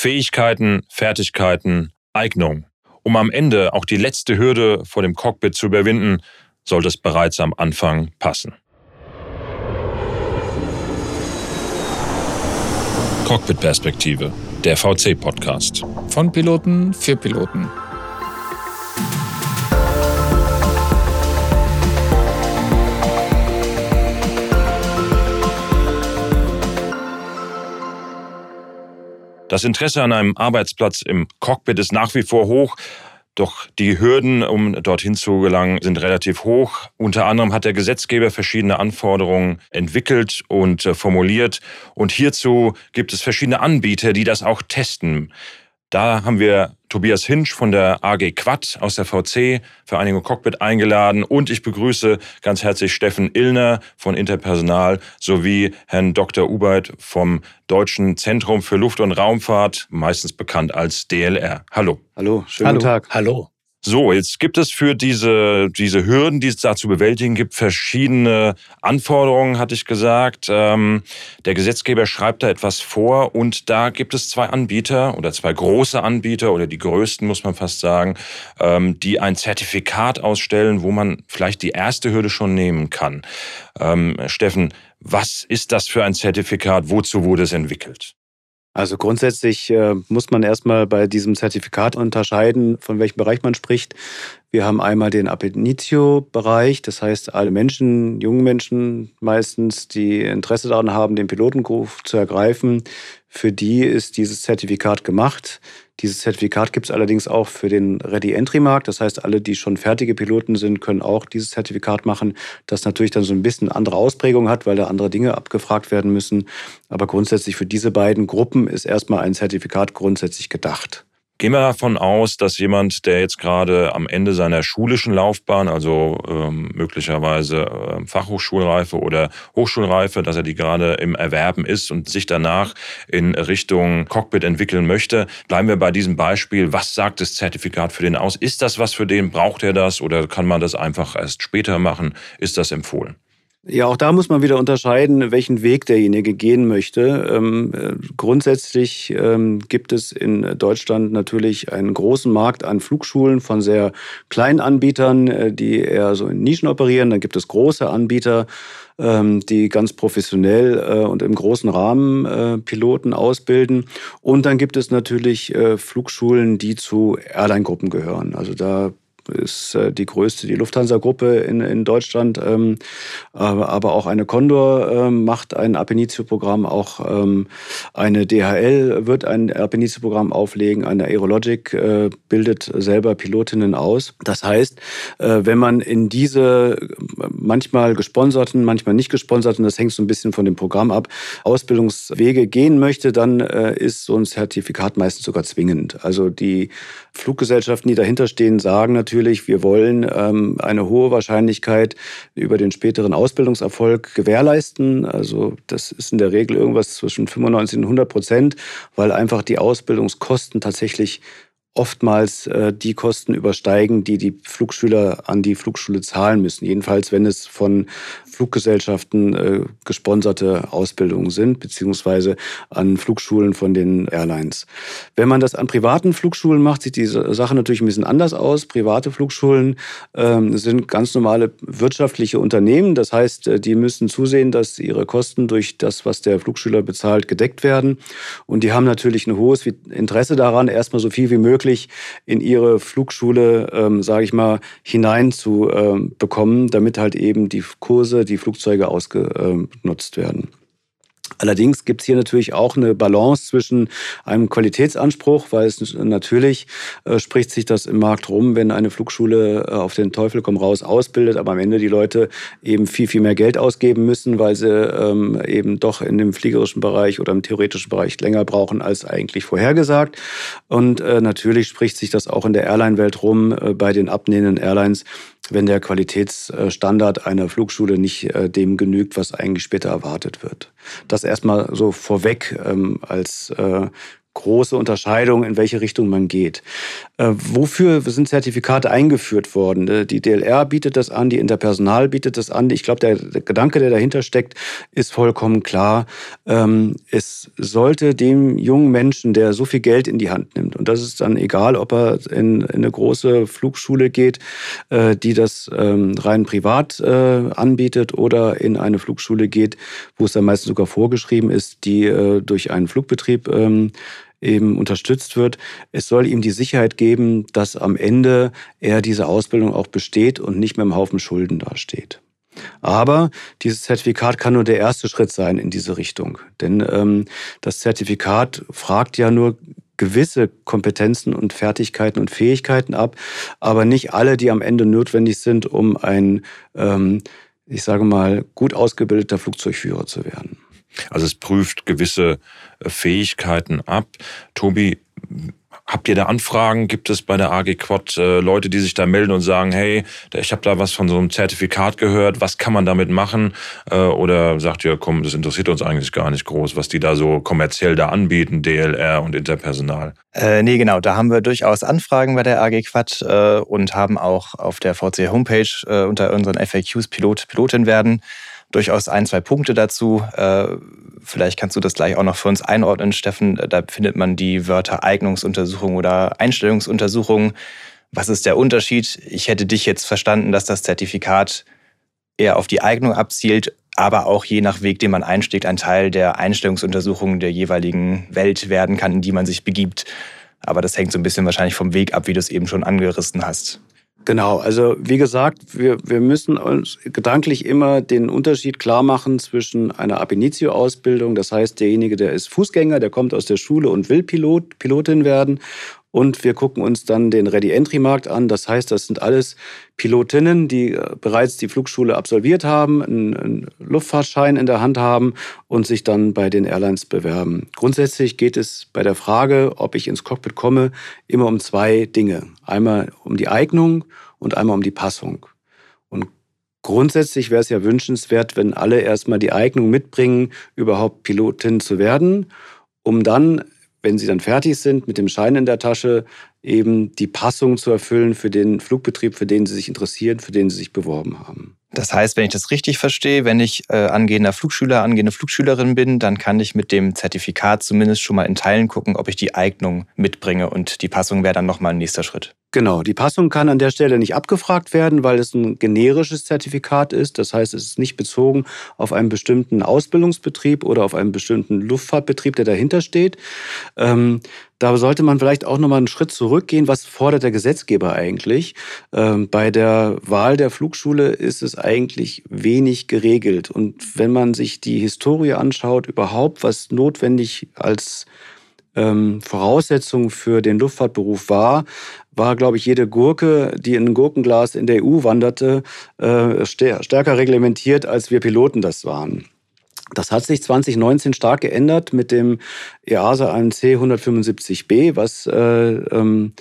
Fähigkeiten, Fertigkeiten, Eignung. Um am Ende auch die letzte Hürde vor dem Cockpit zu überwinden, sollte es bereits am Anfang passen. Cockpit-Perspektive, der VC-Podcast. Von Piloten für Piloten. Das Interesse an einem Arbeitsplatz im Cockpit ist nach wie vor hoch. Doch die Hürden, um dorthin zu gelangen, sind relativ hoch. Unter anderem hat der Gesetzgeber verschiedene Anforderungen entwickelt und äh, formuliert. Und hierzu gibt es verschiedene Anbieter, die das auch testen. Da haben wir Tobias Hinsch von der AG Quad aus der VC Vereinigung Cockpit eingeladen und ich begrüße ganz herzlich Steffen Illner von Interpersonal sowie Herrn Dr. Ubeit vom Deutschen Zentrum für Luft- und Raumfahrt, meistens bekannt als DLR. Hallo. Hallo, schönen Hallo. guten Tag. Hallo. So, jetzt gibt es für diese, diese Hürden, die es da zu bewältigen gibt, verschiedene Anforderungen, hatte ich gesagt. Ähm, der Gesetzgeber schreibt da etwas vor und da gibt es zwei Anbieter oder zwei große Anbieter oder die größten, muss man fast sagen, ähm, die ein Zertifikat ausstellen, wo man vielleicht die erste Hürde schon nehmen kann. Ähm, Steffen, was ist das für ein Zertifikat? Wozu wurde es entwickelt? Also grundsätzlich äh, muss man erstmal bei diesem Zertifikat unterscheiden, von welchem Bereich man spricht. Wir haben einmal den Ab initio-Bereich, das heißt alle Menschen, junge Menschen meistens, die Interesse daran haben, den Pilotenberuf zu ergreifen, für die ist dieses Zertifikat gemacht. Dieses Zertifikat gibt es allerdings auch für den Ready-Entry-Markt. Das heißt, alle, die schon fertige Piloten sind, können auch dieses Zertifikat machen, das natürlich dann so ein bisschen andere Ausprägung hat, weil da andere Dinge abgefragt werden müssen. Aber grundsätzlich für diese beiden Gruppen ist erstmal ein Zertifikat grundsätzlich gedacht. Gehen wir davon aus, dass jemand, der jetzt gerade am Ende seiner schulischen Laufbahn, also ähm, möglicherweise äh, Fachhochschulreife oder Hochschulreife, dass er die gerade im Erwerben ist und sich danach in Richtung Cockpit entwickeln möchte. Bleiben wir bei diesem Beispiel. Was sagt das Zertifikat für den aus? Ist das was für den? Braucht er das oder kann man das einfach erst später machen? Ist das empfohlen? Ja, auch da muss man wieder unterscheiden, welchen Weg derjenige gehen möchte. Ähm, äh, grundsätzlich ähm, gibt es in Deutschland natürlich einen großen Markt an Flugschulen von sehr kleinen Anbietern, äh, die eher so in Nischen operieren. Dann gibt es große Anbieter, ähm, die ganz professionell äh, und im großen Rahmen äh, Piloten ausbilden. Und dann gibt es natürlich Flugschulen, die zu Airline-Gruppen gehören. Also da ist äh, die größte, die Lufthansa-Gruppe in, in Deutschland. Ähm, aber auch eine Condor ähm, macht ein Ab Initio-Programm, auch ähm, eine DHL wird ein Ab Initio-Programm auflegen, eine Aerologic äh, bildet selber Pilotinnen aus. Das heißt, äh, wenn man in diese manchmal gesponserten, manchmal nicht gesponserten, das hängt so ein bisschen von dem Programm ab, Ausbildungswege gehen möchte, dann ist so ein Zertifikat meistens sogar zwingend. Also die Fluggesellschaften, die dahinter stehen, sagen natürlich, wir wollen ähm, eine hohe Wahrscheinlichkeit über den späteren Ausbildungserfolg gewährleisten. Also das ist in der Regel irgendwas zwischen 95 und 100 Prozent, weil einfach die Ausbildungskosten tatsächlich oftmals äh, die Kosten übersteigen, die die Flugschüler an die Flugschule zahlen müssen. Jedenfalls, wenn es von Fluggesellschaften äh, gesponserte Ausbildungen sind, beziehungsweise an Flugschulen von den Airlines. Wenn man das an privaten Flugschulen macht, sieht die Sache natürlich ein bisschen anders aus. Private Flugschulen ähm, sind ganz normale wirtschaftliche Unternehmen. Das heißt, äh, die müssen zusehen, dass ihre Kosten durch das, was der Flugschüler bezahlt, gedeckt werden. Und die haben natürlich ein hohes Interesse daran, erstmal so viel wie möglich in ihre Flugschule, ähm, sage ich mal, hinein zu ähm, damit halt eben die Kurse, die Flugzeuge ausgenutzt werden. Allerdings gibt es hier natürlich auch eine Balance zwischen einem Qualitätsanspruch, weil es natürlich äh, spricht sich das im Markt rum, wenn eine Flugschule äh, auf den Teufel komm raus ausbildet, aber am Ende die Leute eben viel, viel mehr Geld ausgeben müssen, weil sie ähm, eben doch in dem fliegerischen Bereich oder im theoretischen Bereich länger brauchen als eigentlich vorhergesagt. Und äh, natürlich spricht sich das auch in der Airline-Welt rum äh, bei den abnehmenden Airlines, wenn der Qualitätsstandard einer Flugschule nicht äh, dem genügt, was eigentlich später erwartet wird. Das erstmal so vorweg ähm, als äh, große Unterscheidung, in welche Richtung man geht. Äh, wofür sind Zertifikate eingeführt worden? Äh, die DLR bietet das an, die Interpersonal bietet das an. Ich glaube, der, der, Gedanke, der dahinter steckt, ist vollkommen klar. Ähm, es sollte dem jungen Menschen, der so viel Geld in die Hand nimmt, und das ist dann egal, ob er in, in eine große Flugschule geht, äh, die das ähm, rein privat äh, anbietet, oder in eine Flugschule geht, wo es dann meistens sogar vorgeschrieben ist, die äh, durch einen Flugbetrieb ähm, eben unterstützt wird. Es soll ihm die Sicherheit geben, dass am Ende er diese Ausbildung auch besteht und nicht mehr im Haufen Schulden dasteht. Aber dieses Zertifikat kann nur der erste Schritt sein in diese Richtung. Denn ähm, das Zertifikat fragt ja nur gewisse Kompetenzen und Fertigkeiten und Fähigkeiten ab, aber nicht alle, die am Ende notwendig sind, um ein, ähm, ich sage mal, gut ausgebildeter Flugzeugführer zu werden. Also es prüft gewisse äh, Fähigkeiten ab. Tobi, Habt ihr da Anfragen? Gibt es bei der AG Quad äh, Leute, die sich da melden und sagen, hey, ich habe da was von so einem Zertifikat gehört, was kann man damit machen? Äh, oder sagt ihr, komm, das interessiert uns eigentlich gar nicht groß, was die da so kommerziell da anbieten, DLR und Interpersonal? Äh, nee, genau, da haben wir durchaus Anfragen bei der AG Quad äh, und haben auch auf der VC Homepage äh, unter unseren FAQs Pilot, Pilotin werden durchaus ein, zwei Punkte dazu. Äh, vielleicht kannst du das gleich auch noch für uns einordnen, Steffen. Da findet man die Wörter Eignungsuntersuchung oder Einstellungsuntersuchung. Was ist der Unterschied? Ich hätte dich jetzt verstanden, dass das Zertifikat eher auf die Eignung abzielt, aber auch je nach Weg, den man einschlägt, ein Teil der Einstellungsuntersuchung der jeweiligen Welt werden kann, in die man sich begibt. Aber das hängt so ein bisschen wahrscheinlich vom Weg ab, wie du es eben schon angerissen hast. Genau, also wie gesagt, wir, wir müssen uns gedanklich immer den Unterschied klar machen zwischen einer Ab Initio-Ausbildung, das heißt derjenige, der ist Fußgänger, der kommt aus der Schule und will Pilot, Pilotin werden, und wir gucken uns dann den Ready-Entry-Markt an. Das heißt, das sind alles Pilotinnen, die äh, bereits die Flugschule absolviert haben, einen Luftfahrtschein in der Hand haben und sich dann bei den Airlines bewerben. Grundsätzlich geht es bei der Frage, ob ich ins Cockpit komme, immer um zwei Dinge. Einmal um die Eignung und einmal um die Passung. Und grundsätzlich wäre es ja wünschenswert, wenn alle erstmal die Eignung mitbringen, überhaupt Pilotin zu werden, um dann wenn sie dann fertig sind mit dem Schein in der Tasche, eben die Passung zu erfüllen für den Flugbetrieb, für den sie sich interessieren, für den sie sich beworben haben. Das heißt, wenn ich das richtig verstehe, wenn ich äh, angehender Flugschüler, angehende Flugschülerin bin, dann kann ich mit dem Zertifikat zumindest schon mal in Teilen gucken, ob ich die Eignung mitbringe und die Passung wäre dann nochmal ein nächster Schritt. Genau, die Passung kann an der Stelle nicht abgefragt werden, weil es ein generisches Zertifikat ist. Das heißt, es ist nicht bezogen auf einen bestimmten Ausbildungsbetrieb oder auf einen bestimmten Luftfahrtbetrieb, der dahinter steht. Ähm, da sollte man vielleicht auch nochmal einen Schritt zurückgehen. Was fordert der Gesetzgeber eigentlich? Ähm, bei der Wahl der Flugschule ist es eigentlich wenig geregelt. Und wenn man sich die Historie anschaut, überhaupt, was notwendig als ähm, Voraussetzung für den Luftfahrtberuf war, war, glaube ich, jede Gurke, die in ein Gurkenglas in der EU wanderte, äh, stärker reglementiert, als wir Piloten das waren. Das hat sich 2019 stark geändert mit dem EASA AMC 175b, was äh, ähm,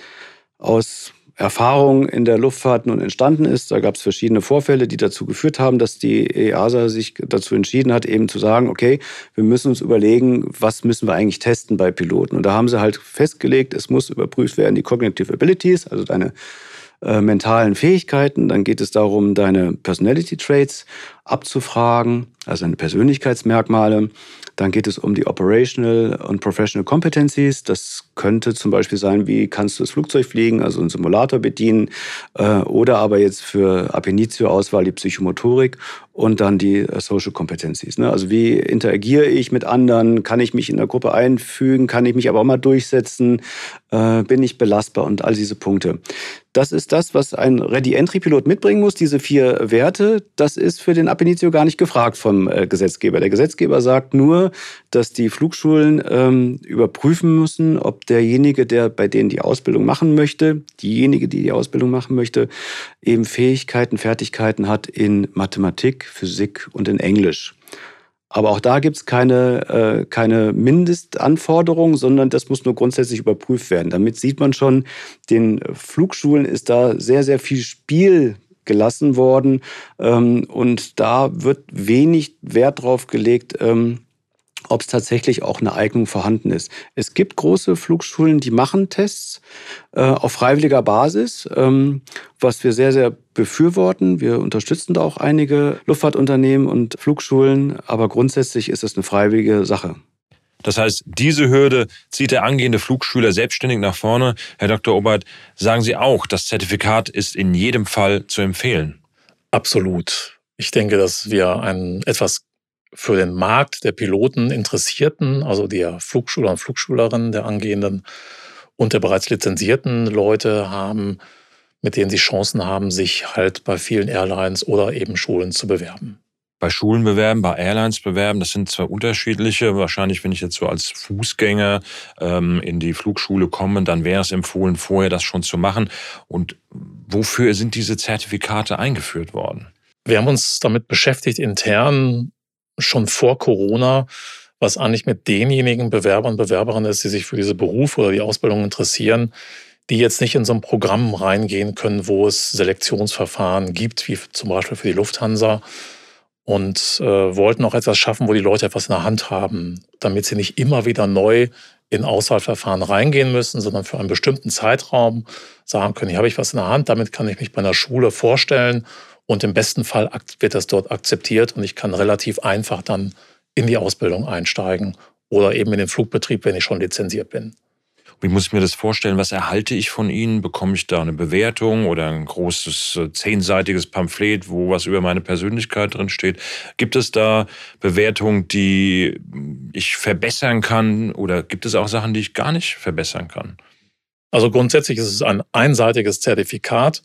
aus Erfahrung in der Luftfahrt nun entstanden ist. Da gab es verschiedene Vorfälle, die dazu geführt haben, dass die EASA sich dazu entschieden hat, eben zu sagen, okay, wir müssen uns überlegen, was müssen wir eigentlich testen bei Piloten. Und da haben sie halt festgelegt, es muss überprüft werden, die Cognitive Abilities, also deine äh, mentalen Fähigkeiten. Dann geht es darum, deine Personality Traits abzufragen, also deine Persönlichkeitsmerkmale. Dann geht es um die Operational und Professional Competencies. Das könnte zum Beispiel sein, wie kannst du das Flugzeug fliegen, also einen Simulator bedienen, äh, oder aber jetzt für Ab Initio-Auswahl die Psychomotorik und dann die äh, Social Competencies. Ne? Also wie interagiere ich mit anderen? Kann ich mich in der Gruppe einfügen? Kann ich mich aber auch mal durchsetzen? Bin ich belastbar? Und all diese Punkte. Das ist das, was ein Ready-Entry-Pilot mitbringen muss, diese vier Werte. Das ist für den Ab gar nicht gefragt vom äh, Gesetzgeber. Der Gesetzgeber sagt nur, dass die Flugschulen ähm, überprüfen müssen, ob derjenige, der bei denen die Ausbildung machen möchte, diejenige, die die Ausbildung machen möchte, eben Fähigkeiten, Fertigkeiten hat in Mathematik, Physik und in Englisch. Aber auch da gibt es keine, äh, keine Mindestanforderung, sondern das muss nur grundsätzlich überprüft werden. Damit sieht man schon, den Flugschulen ist da sehr, sehr viel Spiel gelassen worden. Ähm, und da wird wenig Wert drauf gelegt, ähm, ob es tatsächlich auch eine Eignung vorhanden ist. Es gibt große Flugschulen, die machen Tests äh, auf freiwilliger Basis, ähm, was wir sehr, sehr befürworten. Wir unterstützen da auch einige Luftfahrtunternehmen und Flugschulen, aber grundsätzlich ist es eine freiwillige Sache. Das heißt, diese Hürde zieht der angehende Flugschüler selbstständig nach vorne. Herr Dr. Obert, sagen Sie auch, das Zertifikat ist in jedem Fall zu empfehlen. Absolut. Ich denke, dass wir ein etwas für den Markt der Piloten Interessierten, also der Flugschüler und Flugschülerinnen, der angehenden und der bereits lizenzierten Leute haben, mit denen sie Chancen haben, sich halt bei vielen Airlines oder eben Schulen zu bewerben. Bei Schulen bewerben, bei Airlines bewerben, das sind zwei unterschiedliche. Wahrscheinlich, wenn ich jetzt so als Fußgänger ähm, in die Flugschule komme, dann wäre es empfohlen, vorher das schon zu machen. Und wofür sind diese Zertifikate eingeführt worden? Wir haben uns damit beschäftigt intern schon vor Corona, was eigentlich mit denjenigen Bewerbern und Bewerberinnen ist, die sich für diese Beruf oder die Ausbildung interessieren, die jetzt nicht in so ein Programm reingehen können, wo es Selektionsverfahren gibt, wie zum Beispiel für die Lufthansa. Und äh, wollten auch etwas schaffen, wo die Leute etwas in der Hand haben, damit sie nicht immer wieder neu in Auswahlverfahren reingehen müssen, sondern für einen bestimmten Zeitraum sagen können, hier habe ich was in der Hand, damit kann ich mich bei einer Schule vorstellen und im besten Fall wird das dort akzeptiert und ich kann relativ einfach dann in die Ausbildung einsteigen oder eben in den Flugbetrieb, wenn ich schon lizenziert bin. Wie muss ich mir das vorstellen? Was erhalte ich von Ihnen? Bekomme ich da eine Bewertung oder ein großes äh, zehnseitiges Pamphlet, wo was über meine Persönlichkeit drin steht? Gibt es da Bewertungen, die ich verbessern kann oder gibt es auch Sachen, die ich gar nicht verbessern kann? Also grundsätzlich ist es ein einseitiges Zertifikat.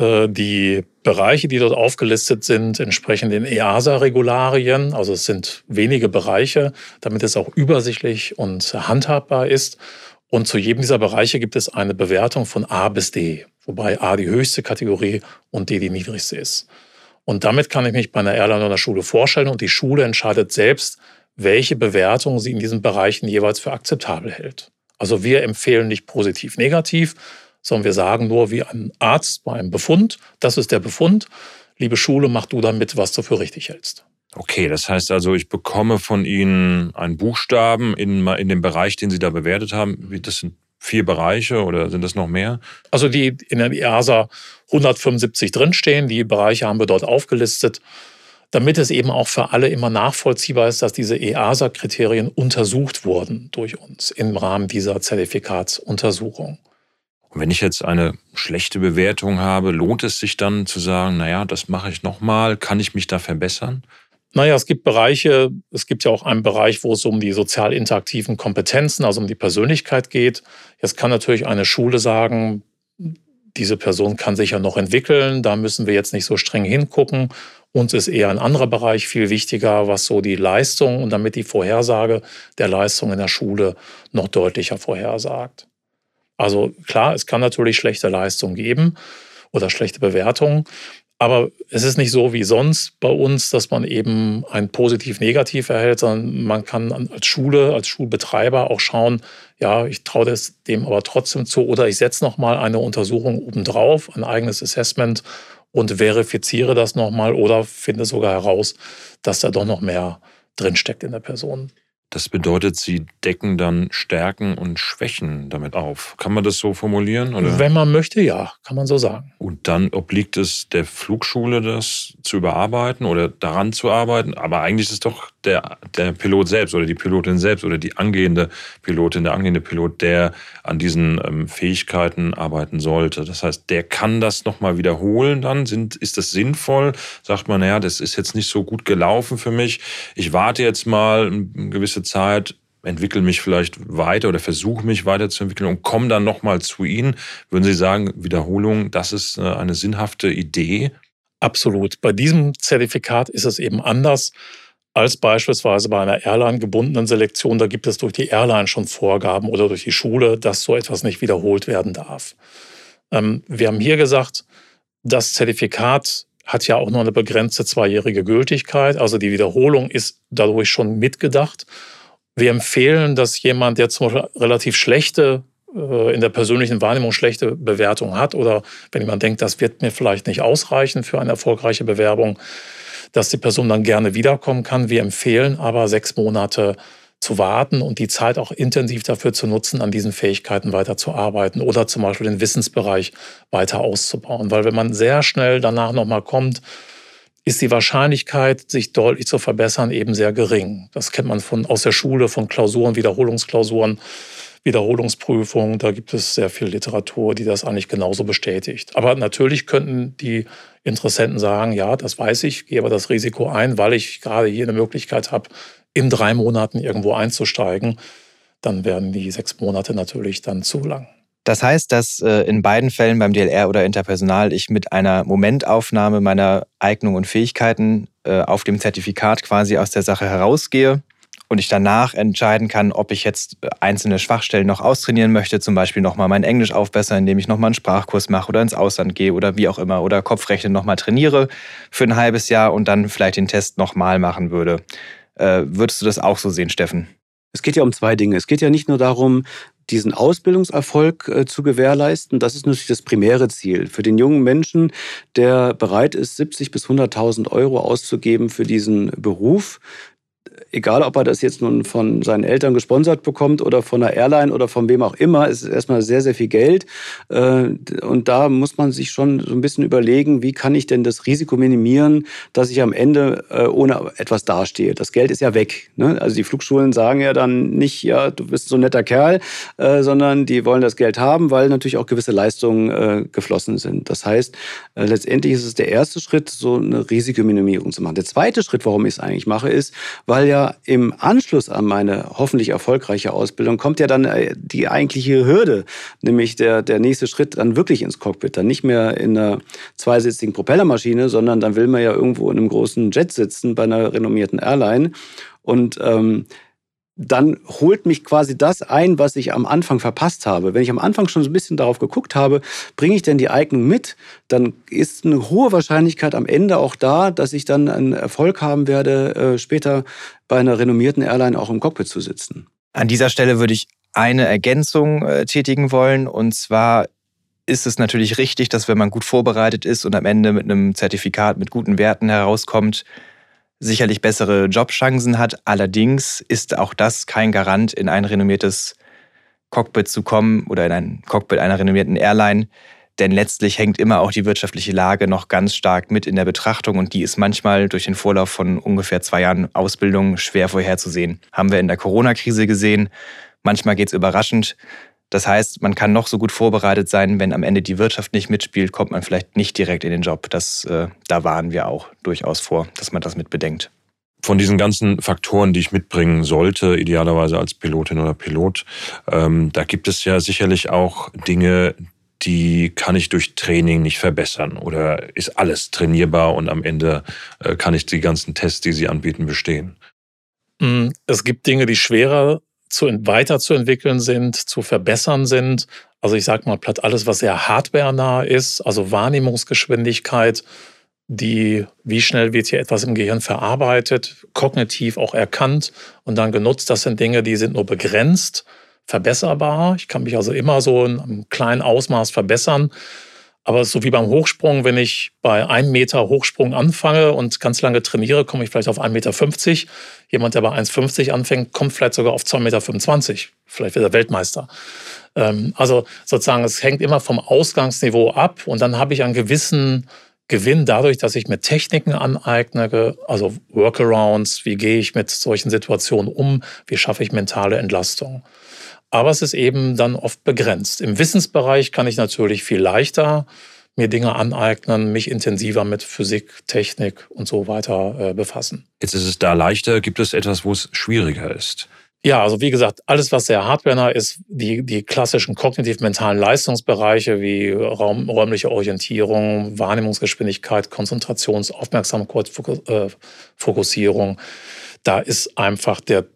Äh, die Bereiche, die dort aufgelistet sind, entsprechen den EASA-Regularien. Also es sind wenige Bereiche, damit es auch übersichtlich und handhabbar ist. Und zu jedem dieser Bereiche gibt es eine Bewertung von A bis D, wobei A die höchste Kategorie und D die niedrigste ist. Und damit kann ich mich bei einer Airline oder Schule vorstellen und die Schule entscheidet selbst, welche Bewertung sie in diesen Bereichen jeweils für akzeptabel hält. Also wir empfehlen nicht positiv, negativ, sondern wir sagen nur wie ein Arzt bei einem Befund, das ist der Befund. Liebe Schule, mach du damit, was du für richtig hältst. Okay, das heißt also, ich bekomme von Ihnen einen Buchstaben in, in dem Bereich, den Sie da bewertet haben. Das sind vier Bereiche oder sind das noch mehr? Also die in der EASA 175 drinstehen. Die Bereiche haben wir dort aufgelistet, damit es eben auch für alle immer nachvollziehbar ist, dass diese EASA-Kriterien untersucht wurden durch uns im Rahmen dieser Zertifikatsuntersuchung. Und wenn ich jetzt eine schlechte Bewertung habe, lohnt es sich dann zu sagen, naja, das mache ich nochmal, kann ich mich da verbessern? Naja, es gibt Bereiche, es gibt ja auch einen Bereich, wo es um die sozial interaktiven Kompetenzen, also um die Persönlichkeit geht. Jetzt kann natürlich eine Schule sagen, diese Person kann sich ja noch entwickeln, da müssen wir jetzt nicht so streng hingucken. Uns ist eher ein anderer Bereich viel wichtiger, was so die Leistung und damit die Vorhersage der Leistung in der Schule noch deutlicher vorhersagt. Also klar, es kann natürlich schlechte Leistungen geben oder schlechte Bewertungen. Aber es ist nicht so wie sonst bei uns, dass man eben ein Positiv-Negativ erhält, sondern man kann als Schule, als Schulbetreiber auch schauen, ja, ich traue dem aber trotzdem zu oder ich setze nochmal eine Untersuchung obendrauf, ein eigenes Assessment und verifiziere das nochmal oder finde sogar heraus, dass da doch noch mehr drinsteckt in der Person. Das bedeutet, Sie decken dann Stärken und Schwächen damit auf. Kann man das so formulieren? Oder? Wenn man möchte, ja, kann man so sagen. Und dann obliegt es der Flugschule, das zu überarbeiten oder daran zu arbeiten. Aber eigentlich ist es doch der, der Pilot selbst oder die Pilotin selbst oder die angehende Pilotin, der angehende Pilot, der an diesen ähm, Fähigkeiten arbeiten sollte. Das heißt, der kann das nochmal wiederholen dann. Sind, ist das sinnvoll? Sagt man, naja, das ist jetzt nicht so gut gelaufen für mich. Ich warte jetzt mal eine gewisse gewisse Zeit, entwickle mich vielleicht weiter oder versuche mich weiterzuentwickeln und komme dann nochmal zu Ihnen. Würden Sie sagen, Wiederholung, das ist äh, eine sinnhafte Idee? Absolut. Bei diesem Zertifikat ist es eben anders als beispielsweise bei einer Airline gebundenen Selektion. Da gibt es durch die Airline schon Vorgaben oder durch die Schule, dass so etwas nicht wiederholt werden darf. Ähm, wir haben hier gesagt, das Zertifikat hat ja auch nur eine begrenzte zweijährige Gültigkeit. Also die Wiederholung ist dadurch schon mitgedacht. Wir empfehlen, dass jemand, der zum Beispiel relativ schlechte, äh, in der persönlichen Wahrnehmung schlechte Bewertung hat oder wenn jemand denkt, das wird mir vielleicht nicht ausreichen für eine erfolgreiche Bewerbung, dass die Person dann gerne wiederkommen kann. Wir empfehlen aber sechs Monate zu warten und die Zeit auch intensiv dafür zu nutzen, an diesen Fähigkeiten weiter zu arbeiten oder zum Beispiel den Wissensbereich weiter auszubauen. Weil wenn man sehr schnell danach nochmal kommt, ist die Wahrscheinlichkeit, sich deutlich zu verbessern, eben sehr gering. Das kennt man von, aus der Schule, von Klausuren, Wiederholungsklausuren, Wiederholungsprüfungen. Da gibt es sehr viel Literatur, die das eigentlich genauso bestätigt. Aber natürlich könnten die Interessenten sagen, ja, das weiß ich, gehe aber das Risiko ein, weil ich gerade hier eine Möglichkeit habe, in drei Monaten irgendwo einzusteigen. Dann werden die sechs Monate natürlich dann zu lang. Das heißt, dass äh, in beiden Fällen beim DLR oder Interpersonal ich mit einer Momentaufnahme meiner Eignung und Fähigkeiten äh, auf dem Zertifikat quasi aus der Sache herausgehe und ich danach entscheiden kann, ob ich jetzt äh, einzelne Schwachstellen noch austrainieren möchte, zum Beispiel nochmal mein Englisch aufbessern, indem ich nochmal einen Sprachkurs mache oder ins Ausland gehe oder wie auch immer oder Kopfrechnen nochmal trainiere für ein halbes Jahr und dann vielleicht den Test nochmal machen würde. Würdest du das auch so sehen, Steffen? Es geht ja um zwei Dinge. Es geht ja nicht nur darum, diesen Ausbildungserfolg äh, zu gewährleisten. Das ist natürlich das primäre Ziel. Für den jungen Menschen, der bereit ist, 70 bis 100.000 Euro auszugeben für diesen Beruf, egal ob er das jetzt nun von seinen Eltern gesponsert bekommt oder von einer Airline oder von wem auch immer, ist erstmal sehr, sehr viel Geld. Äh, und da muss man sich schon so ein bisschen überlegen, wie kann ich denn das Risiko minimieren, dass ich am Ende äh, ohne etwas dastehe. Das Geld ist ja weg. Ne? Also die Flugschulen sagen ja dann nicht, ja, du bist so ein netter Kerl, äh, sondern die wollen das Geld haben, weil natürlich auch gewisse Leistungen geflossen sind. Das heißt, letztendlich ist es der erste Schritt, so eine Risikominimierung zu machen. Der zweite Schritt, warum ich es eigentlich mache, ist, weil ja im Anschluss an meine hoffentlich erfolgreiche Ausbildung kommt ja dann äh, die eigentliche Hürde, nämlich der, der nächste Schritt dann wirklich ins Cockpit. Dann nicht mehr in einer zweisitzigen Propellermaschine, sondern dann will man ja irgendwo in einem großen Jet sitzen bei einer renommierten Airline. Und ähm, dann holt mich quasi das ein, was ich am Anfang verpasst habe. Wenn ich am Anfang schon so ein bisschen darauf geguckt habe, bringe ich denn die Eignung mit, dann ist eine hohe Wahrscheinlichkeit am Ende auch da, dass ich dann einen Erfolg haben werde, äh, später bei einer renommierten Airline auch im Cockpit zu sitzen. An dieser Stelle würde ich eine Ergänzung äh, tätigen wollen. Und zwar ist es natürlich richtig, dass wenn man gut vorbereitet ist und am Ende mit einem Zertifikat mit guten Werten herauskommt, sicherlich bessere Jobchancen hat. Allerdings ist auch das kein Garant, in ein renommiertes Cockpit zu kommen oder in ein Cockpit einer renommierten Airline. Denn letztlich hängt immer auch die wirtschaftliche Lage noch ganz stark mit in der Betrachtung und die ist manchmal durch den Vorlauf von ungefähr zwei Jahren Ausbildung schwer vorherzusehen. Haben wir in der Corona-Krise gesehen. Manchmal geht es überraschend. Das heißt, man kann noch so gut vorbereitet sein, wenn am Ende die Wirtschaft nicht mitspielt, kommt man vielleicht nicht direkt in den Job. Das, äh, da warnen wir auch durchaus vor, dass man das mit bedenkt. Von diesen ganzen Faktoren, die ich mitbringen sollte, idealerweise als Pilotin oder Pilot, ähm, da gibt es ja sicherlich auch Dinge, die kann ich durch Training nicht verbessern oder ist alles trainierbar und am Ende äh, kann ich die ganzen Tests, die Sie anbieten, bestehen? Mm, es gibt Dinge, die schwerer zu, weiterzuentwickeln sind, zu verbessern sind. Also ich sage mal platt alles, was sehr hardwarenah ist, also Wahrnehmungsgeschwindigkeit, die, wie schnell wird hier etwas im Gehirn verarbeitet, kognitiv auch erkannt und dann genutzt. Das sind Dinge, die sind nur begrenzt verbesserbar. Ich kann mich also immer so in einem kleinen Ausmaß verbessern. Aber so wie beim Hochsprung, wenn ich bei einem Meter Hochsprung anfange und ganz lange trainiere, komme ich vielleicht auf 1,50 Meter. Jemand, der bei 1,50 anfängt, kommt vielleicht sogar auf 2,25 Meter. Vielleicht wird er Weltmeister. Ähm, also sozusagen, es hängt immer vom Ausgangsniveau ab und dann habe ich einen gewissen Gewinn dadurch, dass ich mir Techniken aneigne, also Workarounds, wie gehe ich mit solchen Situationen um, wie schaffe ich mentale Entlastung. Aber es ist eben dann oft begrenzt. Im Wissensbereich kann ich natürlich viel leichter mir Dinge aneignen, mich intensiver mit Physik, Technik und so weiter äh, befassen. Jetzt ist es da leichter. Gibt es etwas, wo es schwieriger ist? Ja, also wie gesagt, alles, was sehr hardwarenah ist, die, die klassischen kognitiv-mentalen Leistungsbereiche wie Raum, räumliche Orientierung, Wahrnehmungsgeschwindigkeit, Konzentrations-, Aufmerksamkeitsfokussierung, da ist einfach der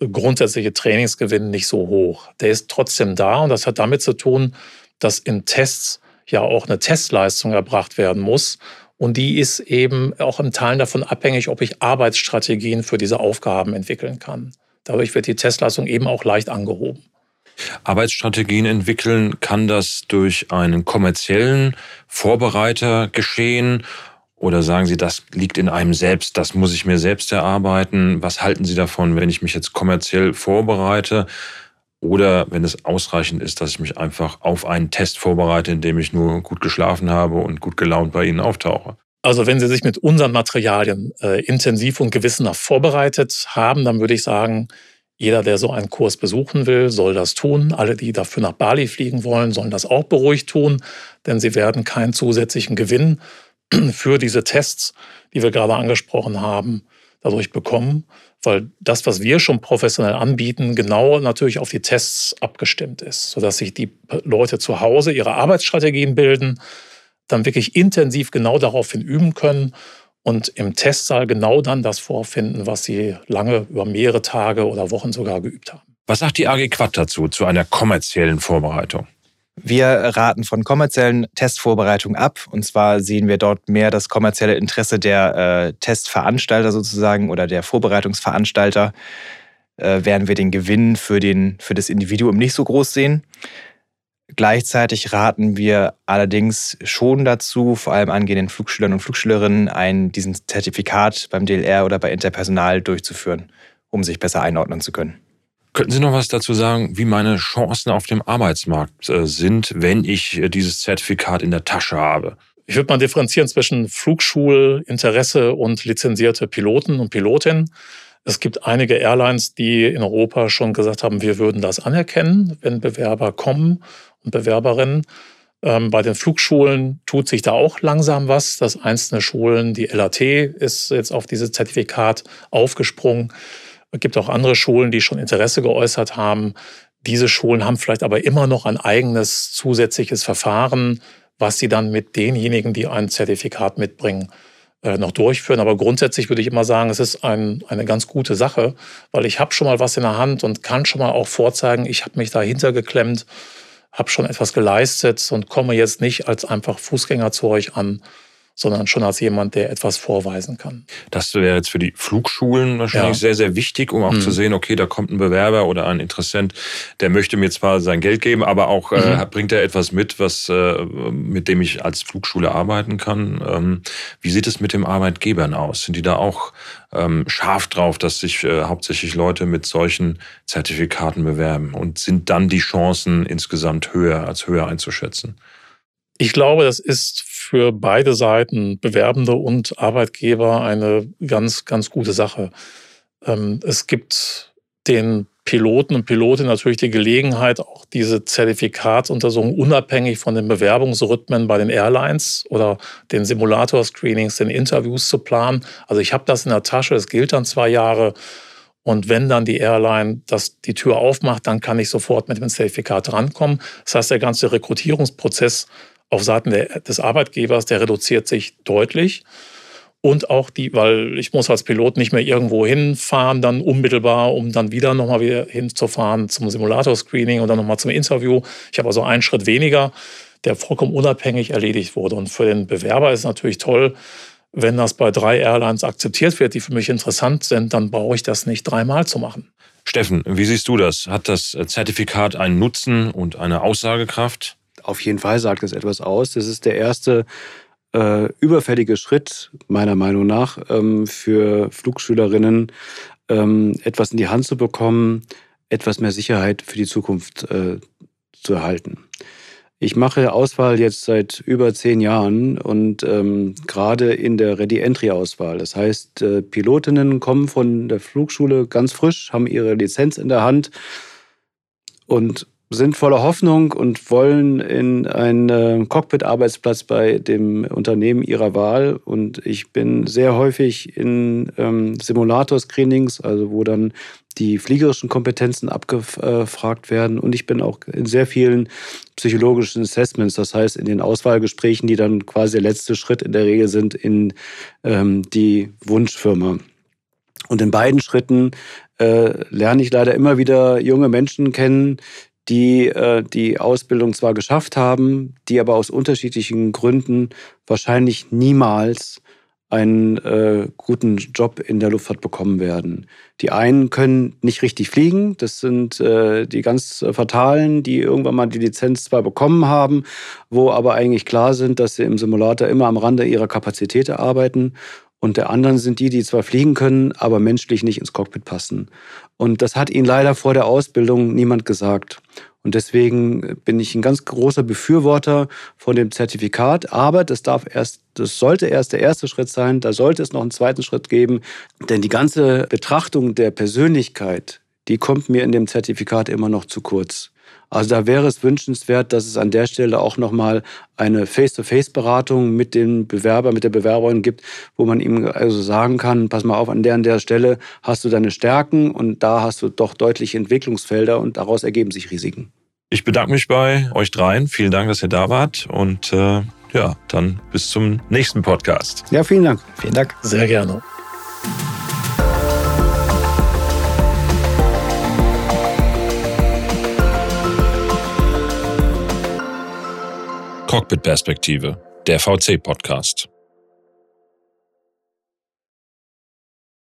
grundsätzliche Trainingsgewinn nicht so hoch. Der ist trotzdem da und das hat damit zu tun, dass in Tests ja auch eine Testleistung erbracht werden muss. Und die ist eben auch im Teilen davon abhängig, ob ich Arbeitsstrategien für diese Aufgaben entwickeln kann. Dadurch wird die Testleistung eben auch leicht angehoben. Arbeitsstrategien entwickeln, kann das durch einen kommerziellen Vorbereiter geschehen Oder sagen Sie, das liegt in einem selbst, das muss ich mir selbst erarbeiten? Was halten Sie davon, wenn ich mich jetzt kommerziell vorbereite? Oder wenn es ausreichend ist, dass ich mich einfach auf einen Test vorbereite, in dem ich nur gut geschlafen habe und gut gelaunt bei Ihnen auftauche? Also wenn Sie sich mit unseren Materialien äh, intensiv und gewissenhaft vorbereitet haben, dann würde ich sagen, jeder, der so einen Kurs besuchen will, soll das tun. Alle, die dafür nach Bali fliegen wollen, sollen das auch beruhigt tun, denn sie werden keinen zusätzlichen Gewinn für diese Tests, die wir gerade angesprochen haben, dadurch bekommen, weil das, was wir schon professionell anbieten, genau natürlich auf die Tests abgestimmt ist, sodass sich die Leute zu Hause ihre Arbeitsstrategien bilden, dann wirklich intensiv genau daraufhin üben können und im Testsaal genau dann das vorfinden, was sie lange über mehrere Tage oder Wochen sogar geübt haben. Was sagt die AG Quad dazu, zu einer kommerziellen Vorbereitung? Wir raten von kommerziellen Testvorbereitungen ab. Und zwar sehen wir dort mehr das kommerzielle Interesse der äh, Testveranstalter sozusagen oder der Vorbereitungsveranstalter, äh, während wir den Gewinn für, den, für das Individuum nicht so groß sehen. Gleichzeitig raten wir allerdings schon dazu, vor allem angehenden Flugschülern und Flugschülerinnen, ein, diesen Zertifikat beim DLR oder bei Interpersonal durchzuführen, um sich besser einordnen zu können. Könnten Sie noch was dazu sagen, wie meine Chancen auf dem Arbeitsmarkt äh, sind, wenn ich äh, dieses Zertifikat in der Tasche habe? Ich würde mal differenzieren zwischen Flugschulinteresse und lizenzierte Piloten und Pilotinnen. Es gibt einige Airlines, die in Europa schon gesagt haben, wir würden das anerkennen, wenn Bewerber kommen und Bewerberinnen. Ähm, bei den Flugschulen tut sich da auch langsam was, dass einzelne Schulen, die LAT ist jetzt auf dieses Zertifikat aufgesprungen. Es gibt auch andere Schulen, die schon Interesse geäußert haben. Diese Schulen haben vielleicht aber immer noch ein eigenes zusätzliches Verfahren, was sie dann mit denjenigen, die ein Zertifikat mitbringen, äh, noch durchführen. Aber grundsätzlich würde ich immer sagen, es ist ein, eine ganz gute Sache, weil ich habe schon mal was in der Hand und kann schon mal auch vorzeigen, ich habe mich dahinter geklemmt, habe schon etwas geleistet und komme jetzt nicht als einfach Fußgänger zu euch an, sondern schon als jemand, der etwas vorweisen kann. Das wäre jetzt für die Flugschulen wahrscheinlich ja. sehr, sehr wichtig, um auch mhm. zu sehen, okay, da kommt ein Bewerber oder ein Interessent, der möchte mir zwar sein Geld geben, aber auch äh, mhm. äh, bringt er etwas mit, was, äh, mit dem ich als Flugschule arbeiten kann. Ähm, wie sieht es mit den Arbeitgebern aus? Sind die da auch ähm, scharf drauf, dass sich äh, hauptsächlich Leute mit solchen Zertifikaten bewerben? Und sind dann die Chancen insgesamt höher als höher einzuschätzen? Ich glaube, das ist für beide Seiten, Bewerbende und Arbeitgeber, eine ganz, ganz gute Sache. Ähm, es gibt den Piloten und Pilotinnen natürlich die Gelegenheit, auch diese Zertifikatsuntersuchung unabhängig von den Bewerbungsrhythmen bei den Airlines oder den Simulator-Screenings, den Interviews zu planen. Also ich habe das in der Tasche, es gilt dann zwei Jahre. Und wenn dann die Airline das, die Tür aufmacht, dann kann ich sofort mit dem Zertifikat rankommen. Das heißt, der ganze Rekrutierungsprozess auf Seiten der, des Arbeitgebers, der reduziert sich deutlich. Und auch die, weil ich muss als Pilot nicht mehr irgendwo hinfahren, dann unmittelbar, um dann wieder nochmal wieder hinzufahren zum Simulator-Screening und dann nochmal zum Interview. Ich habe also einen Schritt weniger, der vollkommen unabhängig erledigt wurde. Und für den Bewerber ist es natürlich toll, wenn das bei drei Airlines akzeptiert wird, die für mich interessant sind, dann brauche ich das nicht dreimal zu machen. Steffen, wie siehst du das? Hat das Zertifikat einen Nutzen und eine Aussagekraft? Auf jeden Fall sagt es etwas aus. Das ist der erste äh, überfällige Schritt, meiner Meinung nach, ähm, für Flugschülerinnen, ähm, etwas in die Hand zu bekommen, etwas mehr Sicherheit für die Zukunft äh, zu erhalten. Ich mache Auswahl jetzt seit über zehn Jahren und ähm, gerade in der Ready-Entry-Auswahl. Das heißt, äh, Pilotinnen kommen von der Flugschule ganz frisch, haben ihre Lizenz in der Hand und sind voller Hoffnung und wollen in einen äh, Cockpit-Arbeitsplatz bei dem Unternehmen ihrer Wahl. Und ich bin sehr häufig in ähm, Simulator-Screenings, also wo dann die fliegerischen Kompetenzen abgefragt werden. Und ich bin auch in sehr vielen psychologischen Assessments, das heißt in den Auswahlgesprächen, die dann quasi der letzte Schritt in der Regel sind in ähm, die Wunschfirma. Und in beiden Schritten äh, lerne ich leider immer wieder junge Menschen kennen, die äh, die Ausbildung zwar geschafft haben, die aber aus unterschiedlichen Gründen wahrscheinlich niemals einen äh, guten Job in der Luftfahrt bekommen werden. Die einen können nicht richtig fliegen, das sind äh, die ganz fatalen, die irgendwann mal die Lizenz zwar bekommen haben, wo aber eigentlich klar sind, dass sie im Simulator immer am Rande ihrer Kapazität arbeiten. Und der anderen sind die, die zwar fliegen können, aber menschlich nicht ins Cockpit passen. Und das hat ihnen leider vor der Ausbildung niemand gesagt. Und deswegen bin ich ein ganz großer Befürworter von dem Zertifikat. Aber das darf erst, das sollte erst der erste Schritt sein. Da sollte es noch einen zweiten Schritt geben. Denn die ganze Betrachtung der Persönlichkeit, die kommt mir in dem Zertifikat immer noch zu kurz. Also da wäre es wünschenswert, dass es an der Stelle auch nochmal eine Face-to-Face-Beratung mit dem Bewerber, mit der Bewerberin gibt, wo man ihm also sagen kann, pass mal auf, an der an der Stelle hast du deine Stärken und da hast du doch deutliche Entwicklungsfelder und daraus ergeben sich Risiken. Ich bedanke mich bei euch dreien. Vielen Dank, dass ihr da wart und äh, ja, dann bis zum nächsten Podcast. Ja, vielen Dank. Vielen Dank. Sehr gerne. Cockpit-Perspektive, der VC-Podcast.